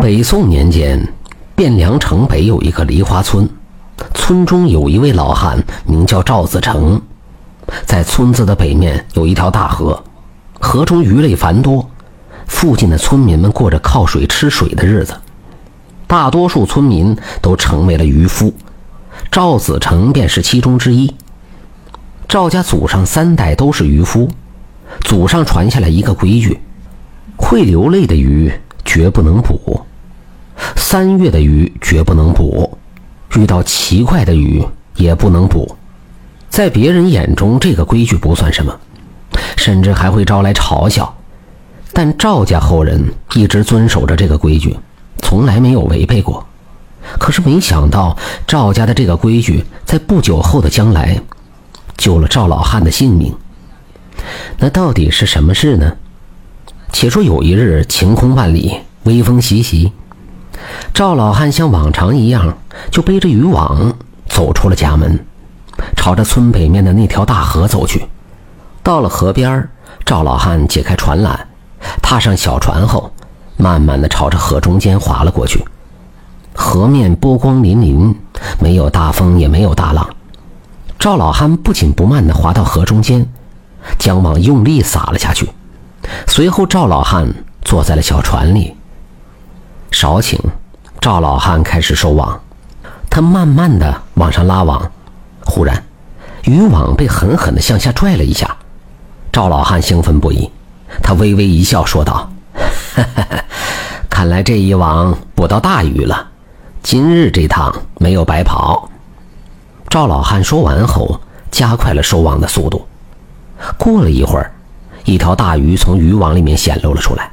北宋年间，汴梁城北有一个梨花村，村中有一位老汉，名叫赵子成。在村子的北面有一条大河，河中鱼类繁多，附近的村民们过着靠水吃水的日子。大多数村民都成为了渔夫，赵子成便是其中之一。赵家祖上三代都是渔夫，祖上传下来一个规矩：会流泪的鱼绝不能捕，三月的鱼绝不能捕，遇到奇怪的鱼也不能捕。在别人眼中，这个规矩不算什么，甚至还会招来嘲笑。但赵家后人一直遵守着这个规矩，从来没有违背过。可是没想到，赵家的这个规矩在不久后的将来，救了赵老汉的性命。那到底是什么事呢？且说有一日，晴空万里，微风习习，赵老汉像往常一样，就背着渔网走出了家门。朝着村北面的那条大河走去，到了河边赵老汉解开船缆，踏上小船后，慢慢的朝着河中间划了过去。河面波光粼粼，没有大风，也没有大浪。赵老汉不紧不慢的划到河中间，将网用力撒了下去。随后，赵老汉坐在了小船里。少顷，赵老汉开始收网，他慢慢的往上拉网。忽然，渔网被狠狠的向下拽了一下，赵老汉兴奋不已，他微微一笑，说道：“看来这一网捕到大鱼了，今日这趟没有白跑。”赵老汉说完后，加快了收网的速度。过了一会儿，一条大鱼从渔网里面显露了出来。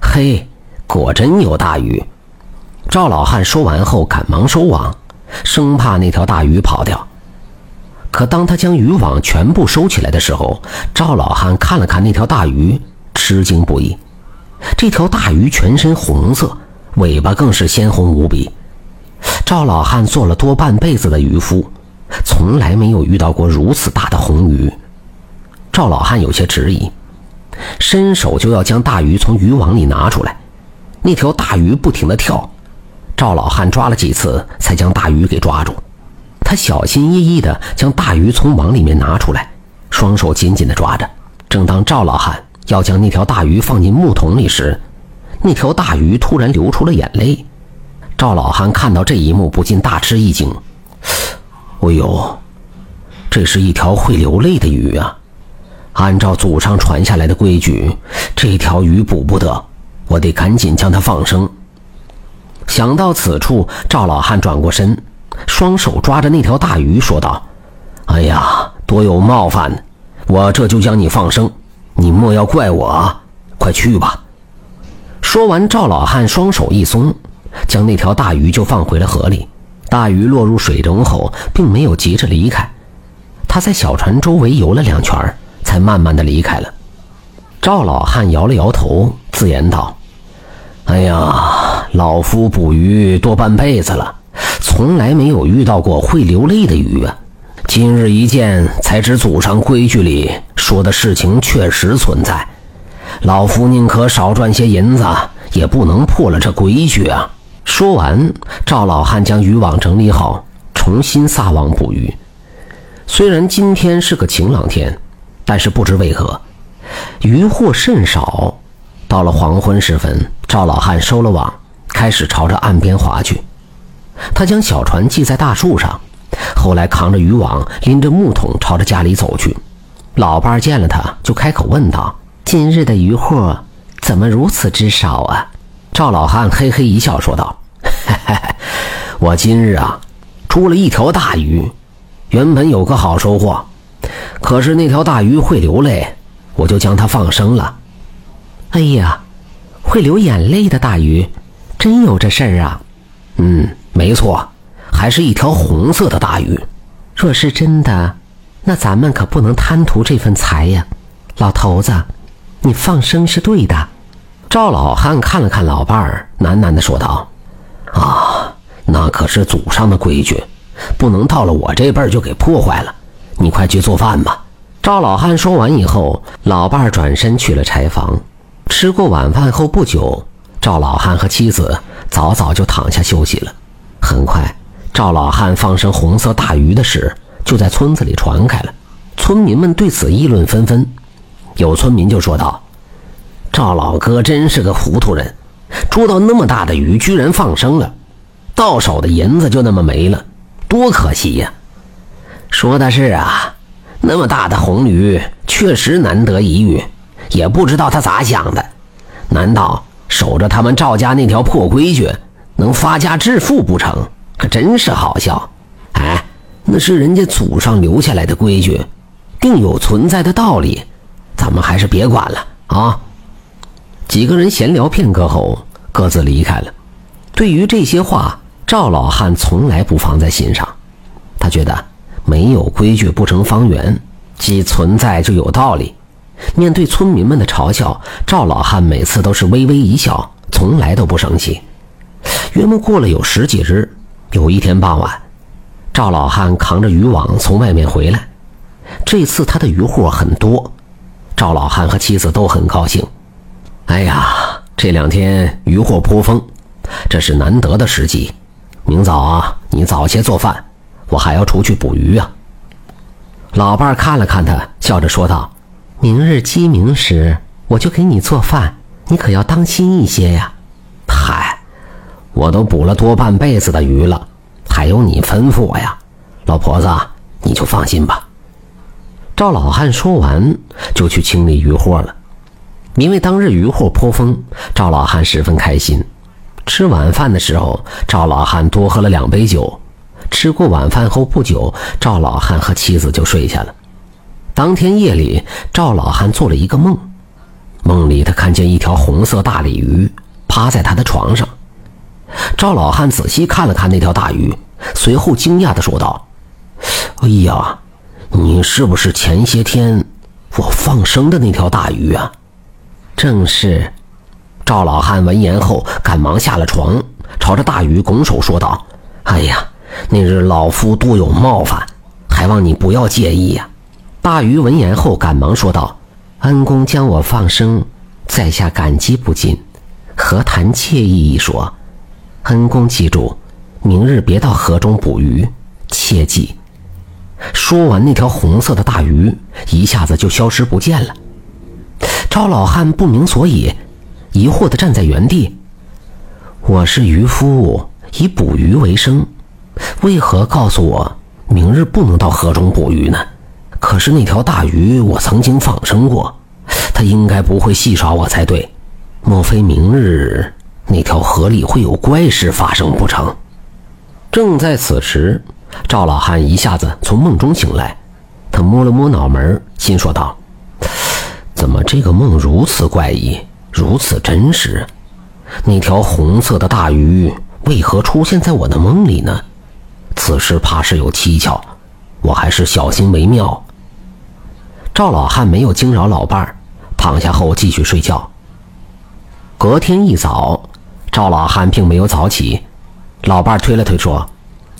嘿，果真有大鱼！赵老汉说完后，赶忙收网，生怕那条大鱼跑掉。可当他将渔网全部收起来的时候，赵老汉看了看那条大鱼，吃惊不已。这条大鱼全身红色，尾巴更是鲜红无比。赵老汉做了多半辈子的渔夫，从来没有遇到过如此大的红鱼。赵老汉有些迟疑，伸手就要将大鱼从渔网里拿出来。那条大鱼不停地跳，赵老汉抓了几次，才将大鱼给抓住。他小心翼翼地将大鱼从网里面拿出来，双手紧紧地抓着。正当赵老汉要将那条大鱼放进木桶里时，那条大鱼突然流出了眼泪。赵老汉看到这一幕，不禁大吃一惊：“哎呦，这是一条会流泪的鱼啊！按照祖上传下来的规矩，这条鱼捕不得，我得赶紧将它放生。”想到此处，赵老汉转过身。双手抓着那条大鱼，说道：“哎呀，多有冒犯！我这就将你放生，你莫要怪我！快去吧。”说完，赵老汉双手一松，将那条大鱼就放回了河里。大鱼落入水中后，并没有急着离开，他在小船周围游了两圈，才慢慢的离开了。赵老汉摇了摇头，自言道：“哎呀，老夫捕鱼多半辈子了。”从来没有遇到过会流泪的鱼啊！今日一见，才知祖上规矩里说的事情确实存在。老夫宁可少赚些银子，也不能破了这规矩啊！说完，赵老汉将渔网整理好，重新撒网捕鱼。虽然今天是个晴朗天，但是不知为何，渔获甚少。到了黄昏时分，赵老汉收了网，开始朝着岸边划去。他将小船系在大树上，后来扛着渔网，拎着木桶朝着家里走去。老伴见了他，就开口问道：“今日的渔获怎么如此之少啊？”赵老汉嘿嘿一笑，说道：“ 我今日啊，捉了一条大鱼，原本有个好收获，可是那条大鱼会流泪，我就将它放生了。”哎呀，会流眼泪的大鱼，真有这事儿啊？嗯。没错，还是一条红色的大鱼。若是真的，那咱们可不能贪图这份财呀，老头子，你放生是对的。赵老汉看了看老伴儿，喃喃地说道：“啊，那可是祖上的规矩，不能到了我这辈儿就给破坏了。你快去做饭吧。”赵老汉说完以后，老伴儿转身去了柴房。吃过晚饭后不久，赵老汉和妻子早早就躺下休息了。很快，赵老汉放生红色大鱼的事就在村子里传开了，村民们对此议论纷纷。有村民就说道：“赵老哥真是个糊涂人，捉到那么大的鱼，居然放生了，到手的银子就那么没了，多可惜呀！”说的是啊，那么大的红鱼确实难得一遇，也不知道他咋想的，难道守着他们赵家那条破规矩？能发家致富不成？可真是好笑！哎，那是人家祖上留下来的规矩，定有存在的道理，咱们还是别管了啊！几个人闲聊片刻后，各自离开了。对于这些话，赵老汉从来不放在心上。他觉得没有规矩不成方圆，既存在就有道理。面对村民们的嘲笑，赵老汉每次都是微微一笑，从来都不生气。约莫过了有十几日，有一天傍晚，赵老汉扛着渔网从外面回来。这次他的渔获很多，赵老汉和妻子都很高兴。哎呀，这两天渔获颇丰，这是难得的时机。明早啊，你早些做饭，我还要出去捕鱼啊。老伴看了看他，笑着说道：“明日鸡鸣时，我就给你做饭，你可要当心一些呀。”嗨我都捕了多半辈子的鱼了，还有你吩咐我呀，老婆子，你就放心吧。赵老汉说完，就去清理渔获了。因为当日渔获颇丰，赵老汉十分开心。吃晚饭的时候，赵老汉多喝了两杯酒。吃过晚饭后不久，赵老汉和妻子就睡下了。当天夜里，赵老汉做了一个梦，梦里他看见一条红色大鲤鱼趴在他的床上。赵老汉仔细看了看那条大鱼，随后惊讶地说道：“哎呀，你是不是前些天我放生的那条大鱼啊？”正是。赵老汉闻言后，赶忙下了床，朝着大鱼拱手说道：“哎呀，那日老夫多有冒犯，还望你不要介意呀。”大鱼闻言后，赶忙说道：“恩公将我放生，在下感激不尽，何谈惬意一说？”恩公记住，明日别到河中捕鱼，切记。说完，那条红色的大鱼一下子就消失不见了。赵老汉不明所以，疑惑地站在原地。我是渔夫，以捕鱼为生，为何告诉我明日不能到河中捕鱼呢？可是那条大鱼我曾经放生过，它应该不会戏耍我才对。莫非明日？那条河里会有怪事发生不成？正在此时，赵老汉一下子从梦中醒来，他摸了摸脑门，心说道：“怎么这个梦如此怪异，如此真实？那条红色的大鱼为何出现在我的梦里呢？此事怕是有蹊跷，我还是小心为妙。”赵老汉没有惊扰老伴儿，躺下后继续睡觉。隔天一早。赵老汉并没有早起，老伴儿推了推说：“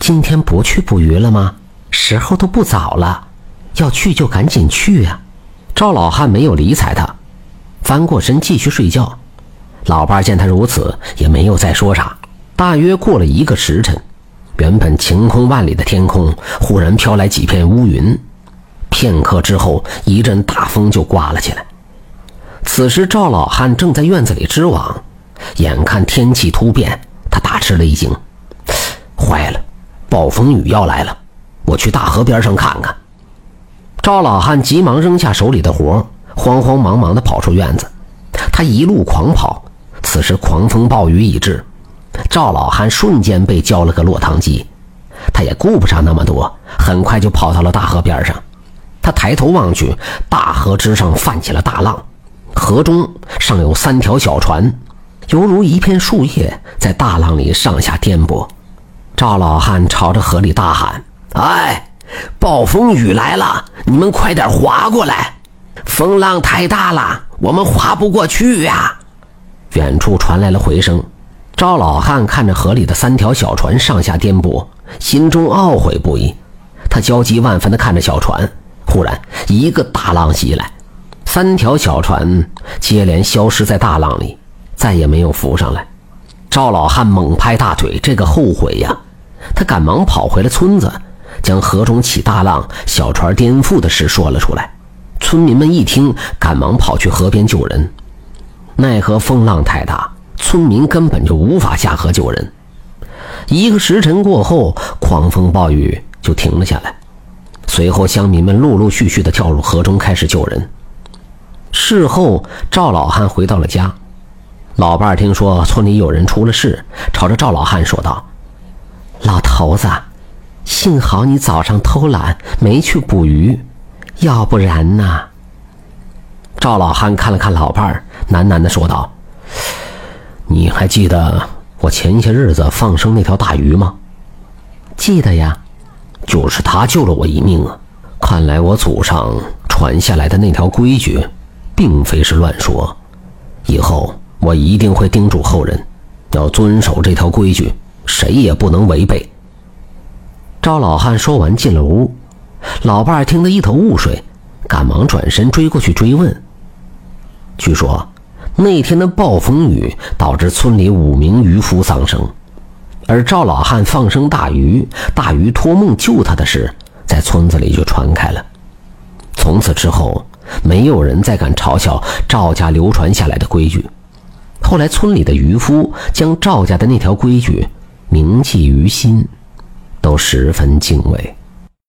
今天不去捕鱼了吗？时候都不早了，要去就赶紧去呀。”赵老汉没有理睬他，翻过身继续睡觉。老伴儿见他如此，也没有再说啥。大约过了一个时辰，原本晴空万里的天空忽然飘来几片乌云，片刻之后，一阵大风就刮了起来。此时，赵老汉正在院子里织网。眼看天气突变，他大吃了一惊，坏了，暴风雨要来了！我去大河边上看看。赵老汉急忙扔下手里的活，慌慌忙忙地跑出院子。他一路狂跑，此时狂风暴雨已至，赵老汉瞬间被浇了个落汤鸡。他也顾不上那么多，很快就跑到了大河边上。他抬头望去，大河之上泛起了大浪，河中尚有三条小船。犹如一片树叶在大浪里上下颠簸，赵老汉朝着河里大喊：“哎，暴风雨来了，你们快点划过来！风浪太大了，我们划不过去呀！”远处传来了回声。赵老汉看着河里的三条小船上下颠簸，心中懊悔不已。他焦急万分地看着小船，突然一个大浪袭来，三条小船接连消失在大浪里。再也没有浮上来。赵老汉猛拍大腿，这个后悔呀！他赶忙跑回了村子，将河中起大浪、小船颠覆的事说了出来。村民们一听，赶忙跑去河边救人，奈何风浪太大，村民根本就无法下河救人。一个时辰过后，狂风暴雨就停了下来。随后，乡民们陆陆续续地跳入河中，开始救人。事后，赵老汉回到了家，老伴儿听说村里有人出了事，朝着赵老汉说道：“老头子，幸好你早上偷懒没去捕鱼，要不然呢？”赵老汉看了看老伴儿，喃喃地说道：“你还记得我前些日子放生那条大鱼吗？”“记得呀。”就是他救了我一命啊！看来我祖上传下来的那条规矩，并非是乱说。以后我一定会叮嘱后人，要遵守这条规矩，谁也不能违背。赵老汉说完进了屋，老伴听得一头雾水，赶忙转身追过去追问。据说那天的暴风雨导致村里五名渔夫丧生。而赵老汉放生大鱼，大鱼托梦救他的事，在村子里就传开了。从此之后，没有人再敢嘲笑赵家流传下来的规矩。后来，村里的渔夫将赵家的那条规矩铭记于心，都十分敬畏。